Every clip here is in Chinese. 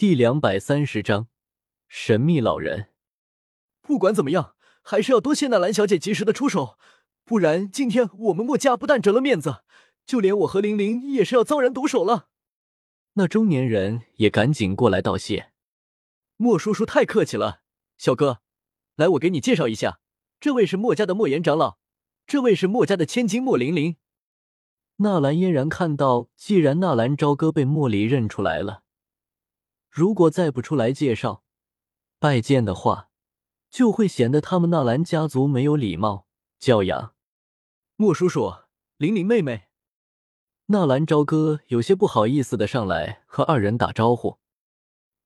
第两百三十章，神秘老人。不管怎么样，还是要多谢纳兰小姐及时的出手，不然今天我们墨家不但折了面子，就连我和玲玲也是要遭人毒手了。那中年人也赶紧过来道谢。莫叔叔太客气了，小哥，来，我给你介绍一下，这位是墨家的莫言长老，这位是墨家的千金莫玲玲。纳兰嫣然看到，既然纳兰朝歌被莫离认出来了，如果再不出来介绍、拜见的话，就会显得他们纳兰家族没有礼貌、教养。莫叔叔，玲玲妹妹。纳兰朝歌有些不好意思的上来和二人打招呼，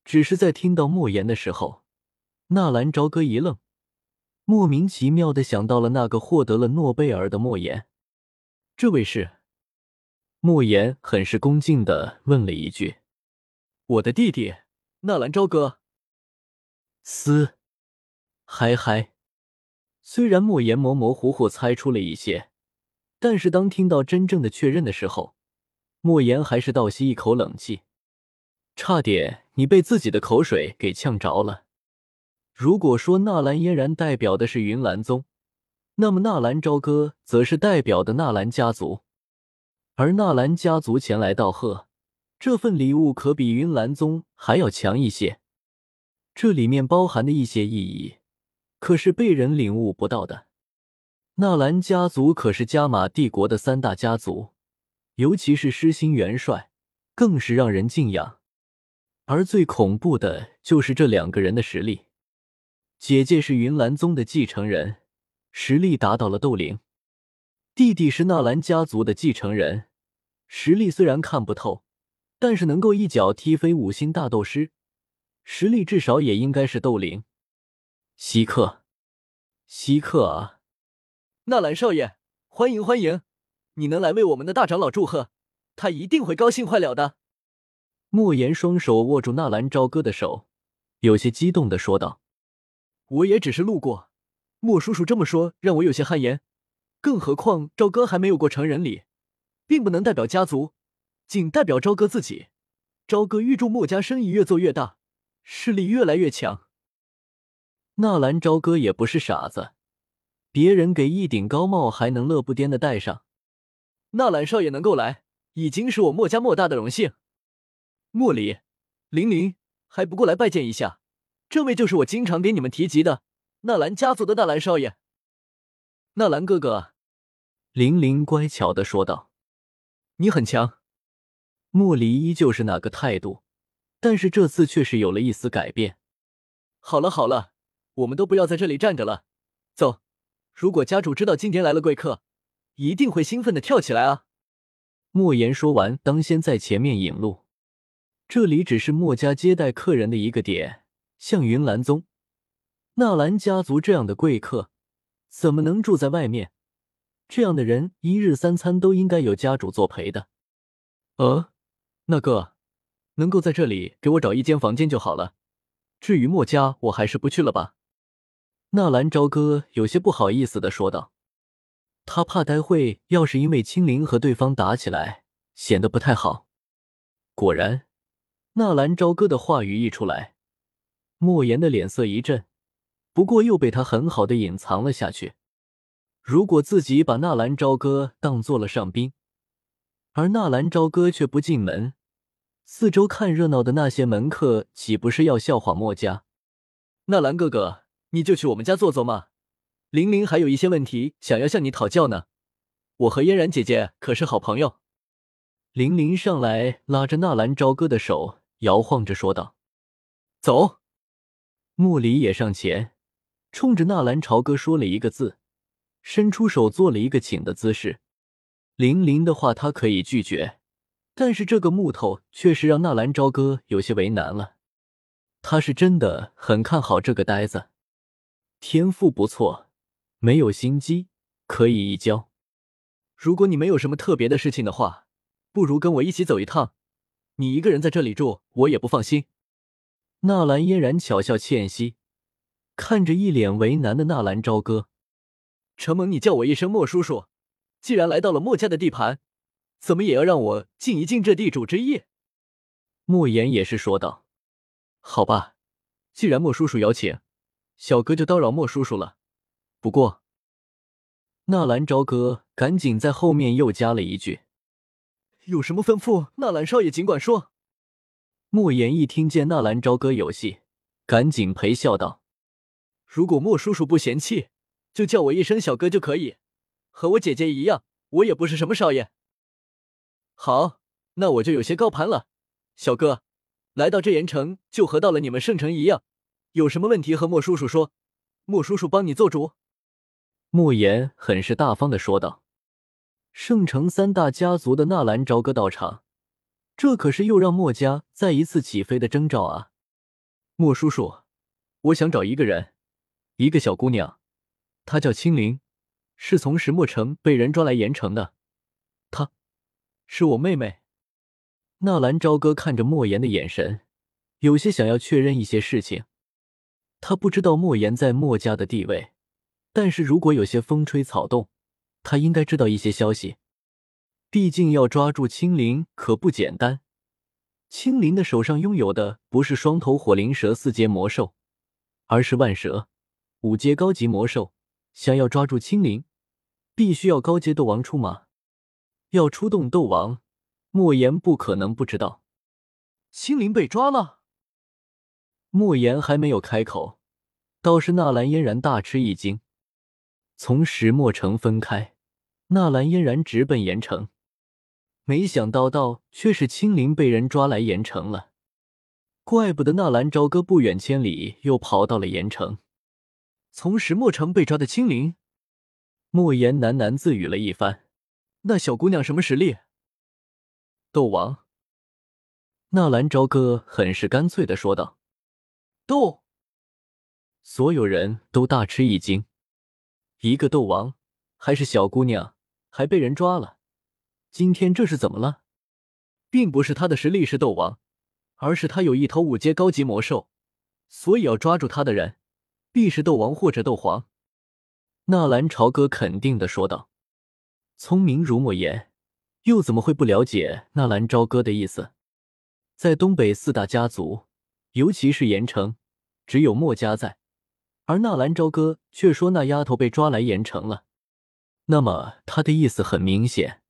只是在听到莫言的时候，纳兰朝歌一愣，莫名其妙的想到了那个获得了诺贝尔的莫言。这位是？莫言很是恭敬的问了一句：“我的弟弟，纳兰朝歌。”嘶，嗨嗨！虽然莫言模模糊糊猜出了一些，但是当听到真正的确认的时候，莫言还是倒吸一口冷气，差点你被自己的口水给呛着了。如果说纳兰嫣然代表的是云岚宗，那么纳兰朝歌则是代表的纳兰家族。而纳兰家族前来道贺，这份礼物可比云岚宗还要强一些。这里面包含的一些意义，可是被人领悟不到的。纳兰家族可是加玛帝国的三大家族，尤其是失心元帅，更是让人敬仰。而最恐怖的就是这两个人的实力。姐姐是云岚宗的继承人，实力达到了斗灵。弟弟是纳兰家族的继承人，实力虽然看不透，但是能够一脚踢飞五星大斗师，实力至少也应该是斗灵。稀客，稀客啊！纳兰少爷，欢迎欢迎！你能来为我们的大长老祝贺，他一定会高兴坏了的。莫言双手握住纳兰朝歌的手，有些激动的说道：“我也只是路过，莫叔叔这么说，让我有些汗颜。”更何况朝歌还没有过成人礼，并不能代表家族，仅代表朝歌自己。朝歌预祝墨家生意越做越大，势力越来越强。纳兰朝歌也不是傻子，别人给一顶高帽还能乐不颠的戴上。纳兰少爷能够来，已经是我墨家莫大的荣幸。莫离、玲玲还不过来拜见一下，这位就是我经常给你们提及的纳兰家族的纳兰少爷。纳兰哥哥。玲玲乖巧的说道：“你很强。”莫离依旧是那个态度，但是这次却是有了一丝改变。好了好了，我们都不要在这里站着了，走。如果家主知道今天来了贵客，一定会兴奋的跳起来啊！莫言说完，当先在前面引路。这里只是莫家接待客人的一个点，像云岚宗、纳兰家族这样的贵客，怎么能住在外面？这样的人一日三餐都应该有家主作陪的。呃，那个，能够在这里给我找一间房间就好了。至于墨家，我还是不去了吧。纳兰朝歌有些不好意思的说道，他怕待会要是因为青灵和对方打起来，显得不太好。果然，纳兰朝歌的话语一出来，莫言的脸色一震，不过又被他很好的隐藏了下去。如果自己把纳兰朝歌当做了上宾，而纳兰朝歌却不进门，四周看热闹的那些门客岂不是要笑话墨家？纳兰哥哥，你就去我们家坐坐嘛。玲玲还有一些问题想要向你讨教呢。我和嫣然姐姐可是好朋友。玲玲上来拉着纳兰朝歌的手，摇晃着说道：“走。”莫离也上前，冲着纳兰朝歌说了一个字。伸出手做了一个请的姿势，玲玲的话他可以拒绝，但是这个木头确实让纳兰朝歌有些为难了。他是真的很看好这个呆子，天赋不错，没有心机，可以一教。如果你没有什么特别的事情的话，不如跟我一起走一趟。你一个人在这里住，我也不放心。纳兰嫣然巧笑倩兮，看着一脸为难的纳兰朝歌。承蒙你叫我一声莫叔叔，既然来到了莫家的地盘，怎么也要让我尽一尽这地主之谊。莫言也是说道。好吧，既然莫叔叔邀请，小哥就叨扰莫叔叔了。不过，纳兰朝歌赶紧在后面又加了一句：“有什么吩咐，纳兰少爷尽管说。”莫言一听见纳兰朝歌有戏，赶紧陪笑道：“如果莫叔叔不嫌弃，就叫我一声小哥就可以，和我姐姐一样，我也不是什么少爷。”好，那我就有些高攀了，小哥，来到这盐城就和到了你们圣城一样，有什么问题和莫叔叔说，莫叔叔帮你做主。莫言很是大方的说道：“圣城三大家族的纳兰朝歌到场，这可是又让莫家再一次起飞的征兆啊！”莫叔叔，我想找一个人，一个小姑娘，她叫青灵，是从石墨城被人抓来盐城的。她，是我妹妹。纳兰朝歌看着莫言的眼神，有些想要确认一些事情。他不知道莫言在莫家的地位。但是如果有些风吹草动，他应该知道一些消息。毕竟要抓住青灵可不简单。青灵的手上拥有的不是双头火灵蛇四阶魔兽，而是万蛇五阶高级魔兽。想要抓住青灵，必须要高阶斗王出马。要出动斗王，莫言不可能不知道。青灵被抓了。莫言还没有开口，倒是纳兰嫣然大吃一惊。从石墨城分开，纳兰嫣然直奔盐城，没想到到却是青灵被人抓来盐城了。怪不得纳兰朝歌不远千里又跑到了盐城。从石墨城被抓的青灵，莫言喃喃自语了一番。那小姑娘什么实力？斗王。纳兰朝歌很是干脆的说道。斗。所有人都大吃一惊。一个斗王，还是小姑娘，还被人抓了。今天这是怎么了？并不是他的实力是斗王，而是他有一头五阶高级魔兽，所以要抓住他的人，必是斗王或者斗皇。纳兰朝歌肯定的说道：“聪明如莫言，又怎么会不了解纳兰朝歌的意思？在东北四大家族，尤其是盐城，只有墨家在。”而纳兰朝歌却说那丫头被抓来盐城了，那么他的意思很明显，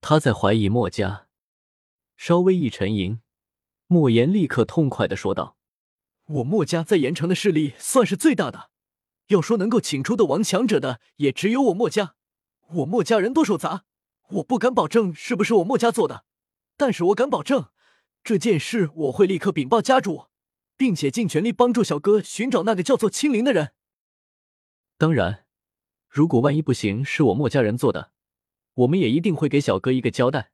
他在怀疑墨家。稍微一沉吟，莫言立刻痛快的说道：“我墨家在盐城的势力算是最大的，要说能够请出斗王强者的，也只有我墨家。我墨家人多手杂，我不敢保证是不是我墨家做的，但是我敢保证，这件事我会立刻禀报家主。”并且尽全力帮助小哥寻找那个叫做青灵的人。当然，如果万一不行，是我墨家人做的，我们也一定会给小哥一个交代。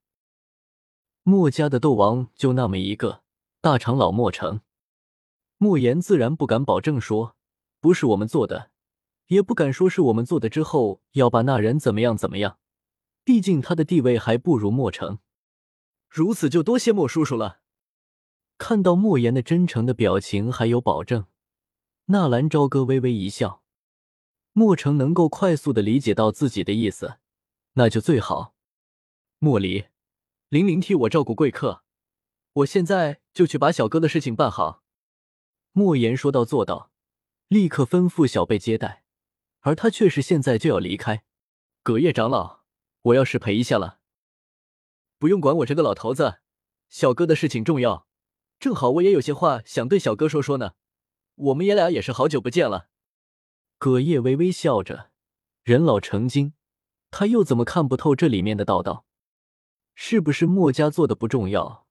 墨家的斗王就那么一个，大长老墨成。莫言自然不敢保证说不是我们做的，也不敢说是我们做的之后要把那人怎么样怎么样。毕竟他的地位还不如莫成。如此就多谢莫叔叔了。看到莫言的真诚的表情，还有保证，纳兰朝歌微微一笑。莫成能够快速的理解到自己的意思，那就最好。莫离，玲玲替我照顾贵客，我现在就去把小哥的事情办好。莫言说到做到，立刻吩咐小贝接待，而他却是现在就要离开。葛叶长老，我要失陪一下了。不用管我这个老头子，小哥的事情重要。正好我也有些话想对小哥说说呢，我们爷俩也是好久不见了。葛叶微微笑着，人老成精，他又怎么看不透这里面的道道？是不是墨家做的不重要？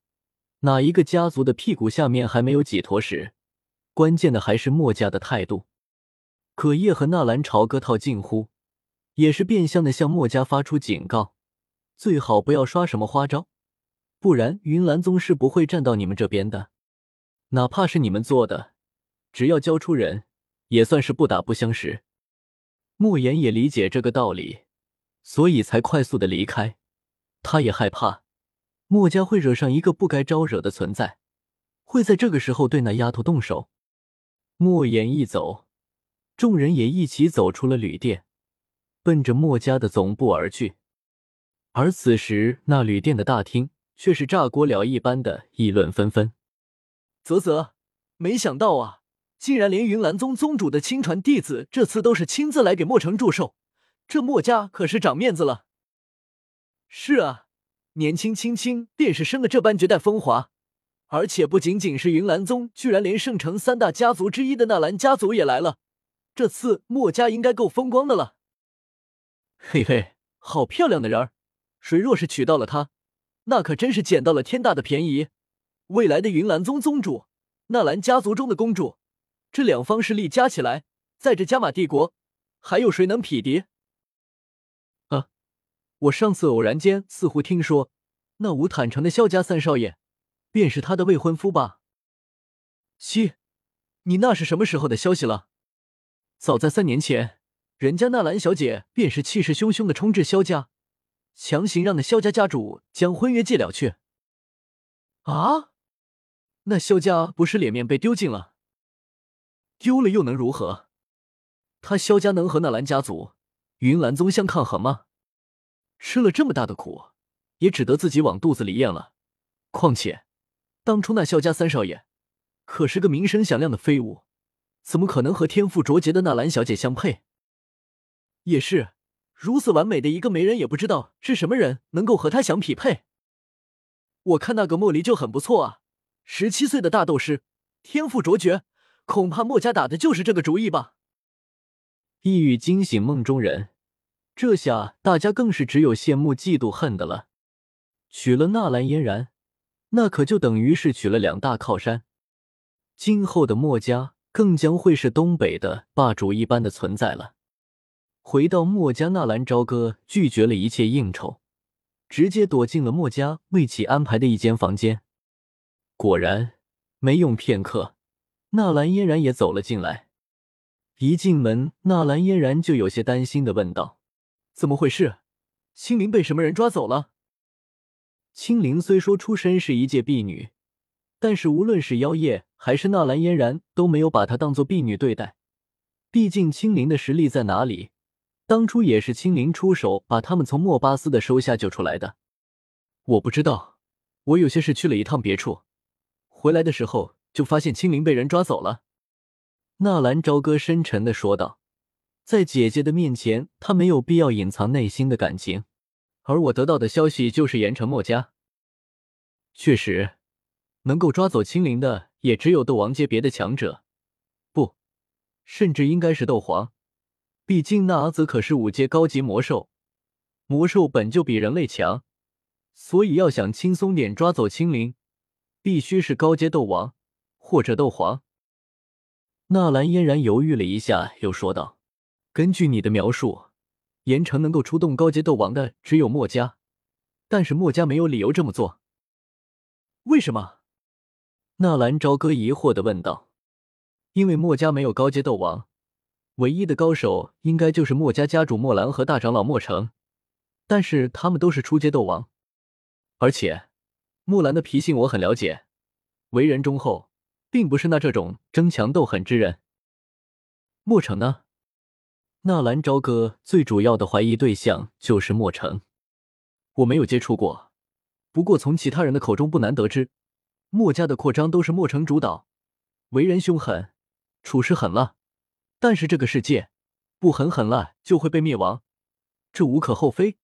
哪一个家族的屁股下面还没有几坨屎？关键的还是墨家的态度。葛叶和纳兰朝歌套近乎，也是变相的向墨家发出警告，最好不要刷什么花招。不然，云岚宗是不会站到你们这边的。哪怕是你们做的，只要交出人，也算是不打不相识。莫言也理解这个道理，所以才快速的离开。他也害怕墨家会惹上一个不该招惹的存在，会在这个时候对那丫头动手。莫言一走，众人也一起走出了旅店，奔着莫家的总部而去。而此时，那旅店的大厅。却是炸锅了一般的议论纷纷。啧啧，没想到啊，竟然连云岚宗宗主的亲传弟子这次都是亲自来给墨城祝寿，这墨家可是长面子了。是啊，年轻轻轻便是生的这般绝代风华，而且不仅仅是云岚宗，居然连圣城三大家族之一的纳兰家族也来了。这次墨家应该够风光的了。嘿嘿，好漂亮的人儿，谁若是娶到了她，那可真是捡到了天大的便宜。未来的云岚宗宗主，纳兰家族中的公主，这两方势力加起来，在这加玛帝国，还有谁能匹敌？啊，我上次偶然间似乎听说，那无坦城的萧家三少爷，便是他的未婚夫吧？七，你那是什么时候的消息了？早在三年前，人家纳兰小姐便是气势汹汹的冲至萧家，强行让那萧家家主将婚约结了去。啊，那萧家不是脸面被丢尽了？丢了又能如何？他萧家能和纳兰家族、云岚宗相抗衡吗？吃了这么大的苦，也只得自己往肚子里咽了。况且，当初那萧家三少爷，可是个名声响亮的废物。怎么可能和天赋卓绝的纳兰小姐相配？也是，如此完美的一个媒人，也不知道是什么人能够和他相匹配。我看那个莫离就很不错啊，十七岁的大斗师，天赋卓绝，恐怕墨家打的就是这个主意吧。一语惊醒梦中人，这下大家更是只有羡慕、嫉妒、恨的了。娶了纳兰嫣然，那可就等于是娶了两大靠山，今后的墨家。更将会是东北的霸主一般的存在了。回到墨家，纳兰朝歌拒绝了一切应酬，直接躲进了墨家为其安排的一间房间。果然，没用片刻，纳兰嫣然也走了进来。一进门，纳兰嫣然就有些担心的问道：“怎么回事？青灵被什么人抓走了？”青灵虽说出身是一介婢女。但是无论是妖夜还是纳兰嫣然都没有把她当做婢女对待，毕竟青灵的实力在哪里？当初也是青灵出手把他们从莫巴斯的手下救出来的。我不知道，我有些事去了一趟别处，回来的时候就发现青灵被人抓走了。纳兰朝歌深沉的说道：“在姐姐的面前，他没有必要隐藏内心的感情。而我得到的消息就是盐城墨家，确实。”能够抓走青灵的也只有斗王阶别的强者，不，甚至应该是斗皇。毕竟那阿泽可是五阶高级魔兽，魔兽本就比人类强，所以要想轻松点抓走青灵，必须是高阶斗王或者斗皇。纳兰嫣然犹豫了一下，又说道：“根据你的描述，盐城能够出动高阶斗王的只有墨家，但是墨家没有理由这么做，为什么？”纳兰朝歌疑惑的问道：“因为墨家没有高阶斗王，唯一的高手应该就是墨家家主墨兰和大长老墨成，但是他们都是初阶斗王。而且，墨兰的脾性我很了解，为人忠厚，并不是那这种争强斗狠之人。墨成呢？纳兰朝歌最主要的怀疑对象就是墨城，我没有接触过，不过从其他人的口中不难得知。”墨家的扩张都是墨城主导，为人凶狠，处事狠辣。但是这个世界不狠狠辣就会被灭亡，这无可厚非。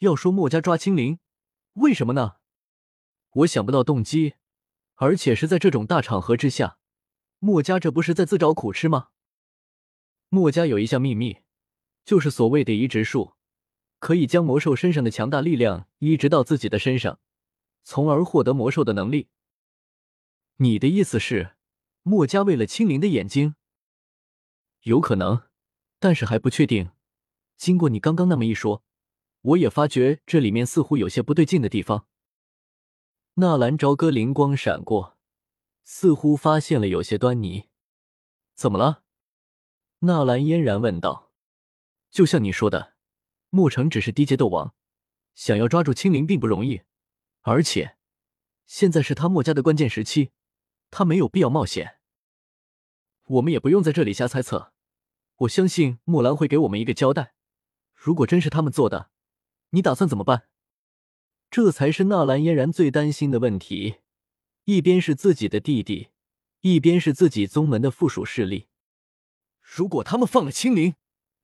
要说墨家抓青灵，为什么呢？我想不到动机，而且是在这种大场合之下，墨家这不是在自找苦吃吗？墨家有一项秘密，就是所谓的移植术，可以将魔兽身上的强大力量移植到自己的身上，从而获得魔兽的能力。你的意思是，墨家为了青灵的眼睛？有可能，但是还不确定。经过你刚刚那么一说，我也发觉这里面似乎有些不对劲的地方。纳兰朝歌灵光闪过，似乎发现了有些端倪。怎么了？纳兰嫣然问道。就像你说的，墨城只是低阶斗王，想要抓住青灵并不容易，而且现在是他墨家的关键时期。他没有必要冒险，我们也不用在这里瞎猜测。我相信木兰会给我们一个交代。如果真是他们做的，你打算怎么办？这才是纳兰嫣然最担心的问题。一边是自己的弟弟，一边是自己宗门的附属势力。如果他们放了青灵，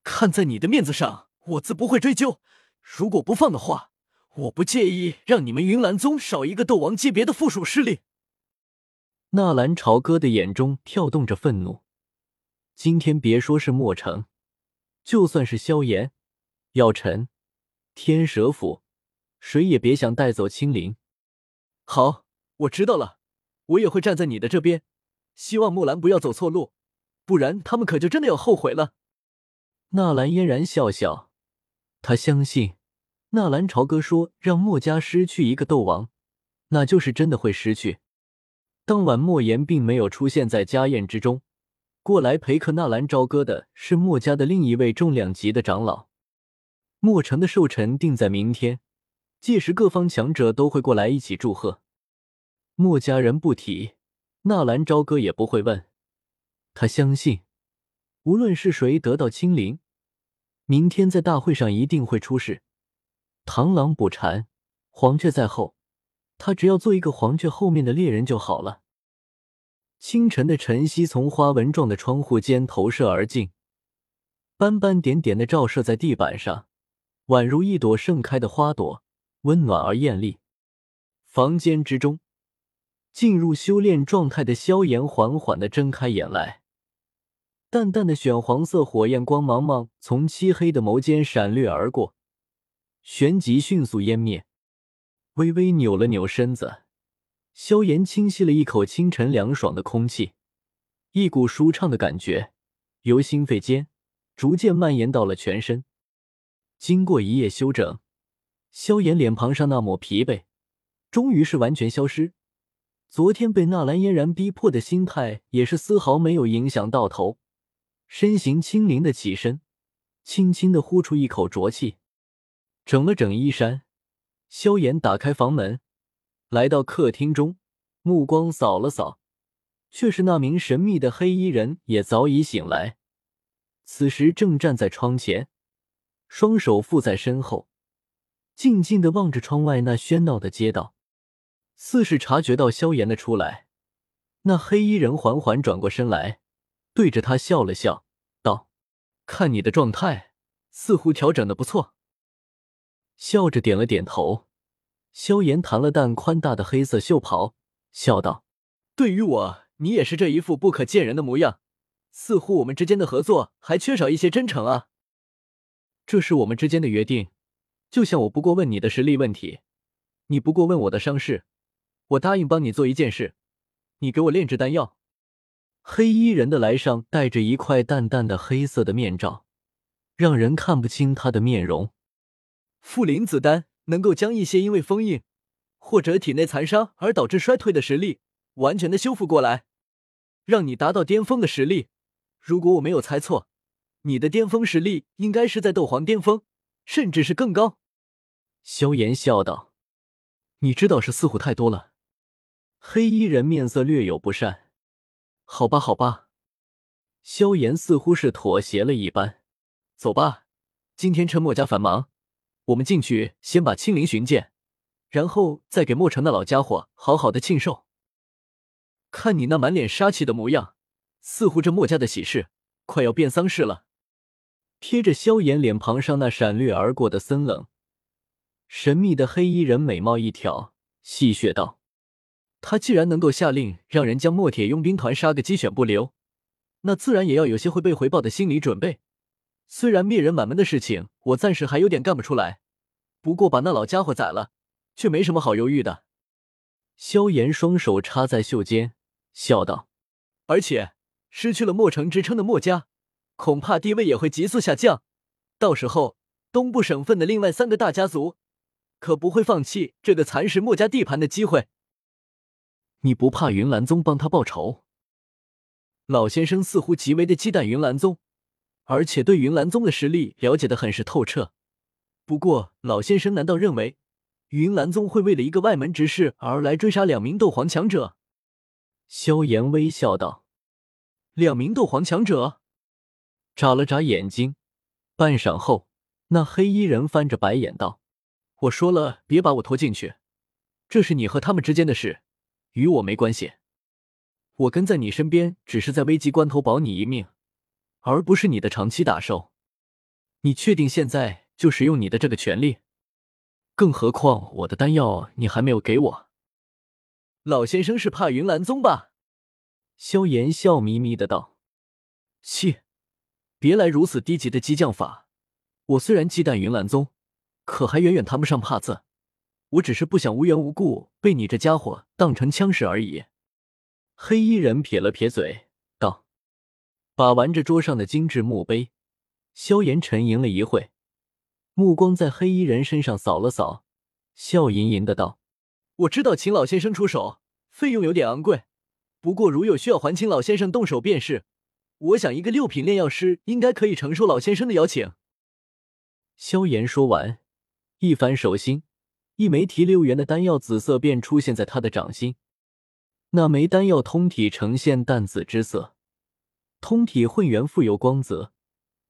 看在你的面子上，我自不会追究；如果不放的话，我不介意让你们云岚宗少一个斗王级别的附属势力。纳兰朝歌的眼中跳动着愤怒。今天别说是墨城，就算是萧炎、药尘、天蛇府，谁也别想带走青灵。好，我知道了，我也会站在你的这边。希望木兰不要走错路，不然他们可就真的要后悔了。纳兰嫣然笑笑，他相信纳兰朝歌说让墨家失去一个斗王，那就是真的会失去。当晚，莫言并没有出现在家宴之中，过来陪客纳兰朝歌的是墨家的另一位重量级的长老。墨城的寿辰定在明天，届时各方强者都会过来一起祝贺。墨家人不提。纳兰朝歌也不会问，他相信，无论是谁得到青灵，明天在大会上一定会出事。螳螂捕蝉，黄雀在后，他只要做一个黄雀后面的猎人就好了。清晨的晨曦从花纹状的窗户间投射而进，斑斑点点的照射在地板上，宛如一朵盛开的花朵，温暖而艳丽。房间之中。进入修炼状态的萧炎缓缓的睁开眼来，淡淡的玄黄色火焰光芒芒从漆黑的眸间闪掠而过，旋即迅速湮灭。微微扭了扭身子，萧炎轻吸了一口清晨凉爽的空气，一股舒畅的感觉由心肺间逐渐蔓延到了全身。经过一夜休整，萧炎脸庞上那抹疲惫终于是完全消失。昨天被纳兰嫣然逼迫的心态也是丝毫没有影响到头，身形轻灵的起身，轻轻的呼出一口浊气，整了整衣衫，萧炎打开房门，来到客厅中，目光扫了扫，却是那名神秘的黑衣人也早已醒来，此时正站在窗前，双手负在身后，静静的望着窗外那喧闹的街道。似是察觉到萧炎的出来，那黑衣人缓缓转过身来，对着他笑了笑，：“看你的状态，似乎调整的不错。”笑着点了点头。萧炎弹了弹宽大的黑色袖袍，笑道：“对于我，你也是这一副不可见人的模样，似乎我们之间的合作还缺少一些真诚啊。这是我们之间的约定，就像我不过问你的实力问题，你不过问我的伤势。”我答应帮你做一件事，你给我炼制丹药。黑衣人的来上戴着一块淡淡的黑色的面罩，让人看不清他的面容。负灵子丹能够将一些因为封印或者体内残伤而导致衰退的实力完全的修复过来，让你达到巅峰的实力。如果我没有猜错，你的巅峰实力应该是在斗皇巅峰，甚至是更高。萧炎笑道：“你知道是似乎太多了。”黑衣人面色略有不善，好吧，好吧。萧炎似乎是妥协了一般，走吧。今天趁墨家繁忙，我们进去先把青灵寻见，然后再给墨城那老家伙好好的庆寿。看你那满脸杀气的模样，似乎这墨家的喜事快要变丧事了。贴着萧炎脸庞上那闪掠而过的森冷，神秘的黑衣人美貌一挑，戏谑道。他既然能够下令让人将墨铁佣兵团杀个鸡犬不留，那自然也要有些会被回报的心理准备。虽然灭人满门的事情我暂时还有点干不出来，不过把那老家伙宰了，却没什么好犹豫的。萧炎双手插在袖间，笑道：“而且失去了墨城之称的墨家，恐怕地位也会急速下降。到时候东部省份的另外三个大家族，可不会放弃这个蚕食墨家地盘的机会。”你不怕云岚宗帮他报仇？老先生似乎极为的忌惮云岚宗，而且对云岚宗的实力了解的很是透彻。不过，老先生难道认为云岚宗会为了一个外门执事而来追杀两名斗皇强者？萧炎微笑道：“两名斗皇强者。”眨了眨眼睛，半晌后，那黑衣人翻着白眼道：“我说了，别把我拖进去，这是你和他们之间的事。”与我没关系。我跟在你身边，只是在危急关头保你一命，而不是你的长期打手。你确定现在就使用你的这个权利？更何况我的丹药你还没有给我。老先生是怕云岚宗吧？萧炎笑眯眯的道：“切，别来如此低级的激将法。我虽然忌惮云岚宗，可还远远谈不上怕字。我只是不想无缘无故被你这家伙当成枪使而已。”黑衣人撇了撇嘴，道：“把玩着桌上的精致墓碑。”萧炎沉吟了一会，目光在黑衣人身上扫了扫，笑吟吟的道：“我知道，请老先生出手，费用有点昂贵。不过，如有需要还请老先生动手便是。我想，一个六品炼药师应该可以承受老先生的邀请。”萧炎说完，一翻手心，一枚提六元的丹药紫色便出现在他的掌心。那枚丹药通体呈现淡紫之色，通体混元，富有光泽，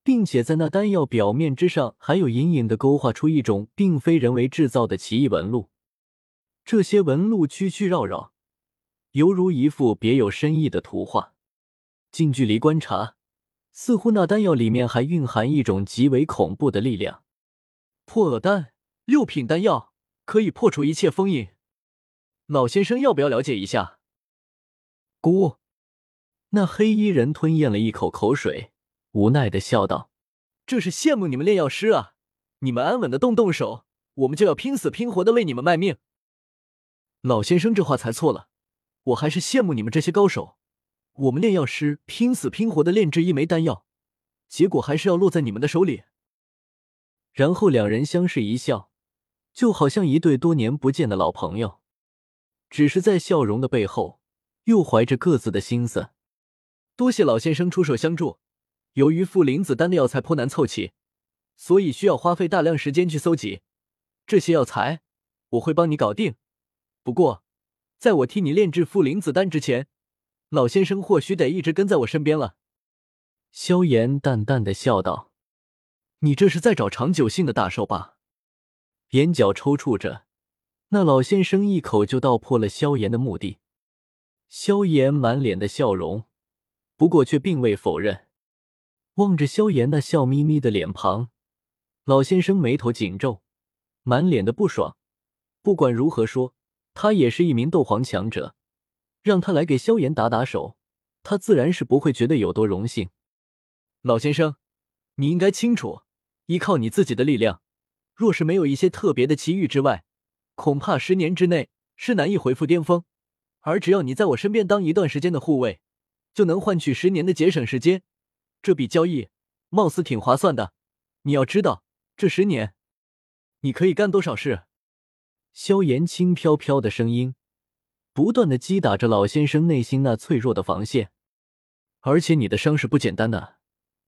并且在那丹药表面之上还有隐隐的勾画出一种并非人为制造的奇异纹路。这些纹路曲曲绕绕，犹如一幅别有深意的图画。近距离观察，似乎那丹药里面还蕴含一种极为恐怖的力量。破厄丹，六品丹药，可以破除一切封印。老先生要不要了解一下？姑，那黑衣人吞咽了一口口水，无奈的笑道：“这是羡慕你们炼药师啊！你们安稳的动动手，我们就要拼死拼活的为你们卖命。”老先生这话才错了，我还是羡慕你们这些高手。我们炼药师拼死拼活的炼制一枚丹药，结果还是要落在你们的手里。然后两人相视一笑，就好像一对多年不见的老朋友，只是在笑容的背后。又怀着各自的心思，多谢老先生出手相助。由于负灵子丹的药材颇难凑齐，所以需要花费大量时间去搜集这些药材。我会帮你搞定。不过，在我替你炼制负灵子丹之前，老先生或许得一直跟在我身边了。萧炎淡淡的笑道：“你这是在找长久性的大寿吧？”眼角抽搐着，那老先生一口就道破了萧炎的目的。萧炎满脸的笑容，不过却并未否认。望着萧炎那笑眯眯的脸庞，老先生眉头紧皱，满脸的不爽。不管如何说，他也是一名斗皇强者，让他来给萧炎打打手，他自然是不会觉得有多荣幸。老先生，你应该清楚，依靠你自己的力量，若是没有一些特别的奇遇之外，恐怕十年之内是难以恢复巅峰。而只要你在我身边当一段时间的护卫，就能换取十年的节省时间。这笔交易貌似挺划算的。你要知道，这十年你可以干多少事？萧炎轻飘飘的声音不断的击打着老先生内心那脆弱的防线。而且你的伤势不简单呢，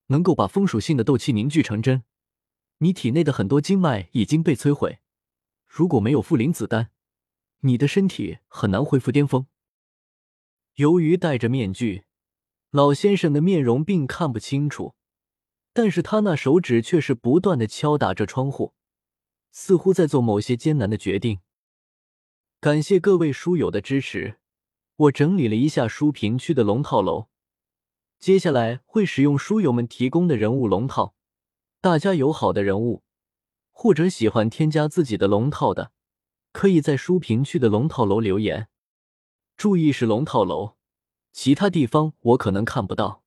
能够把风属性的斗气凝聚成真。你体内的很多经脉已经被摧毁，如果没有负灵子丹。你的身体很难恢复巅峰。由于戴着面具，老先生的面容并看不清楚，但是他那手指却是不断的敲打着窗户，似乎在做某些艰难的决定。感谢各位书友的支持，我整理了一下书评区的龙套楼，接下来会使用书友们提供的人物龙套。大家有好的人物，或者喜欢添加自己的龙套的。可以在书评区的龙套楼留言，注意是龙套楼，其他地方我可能看不到。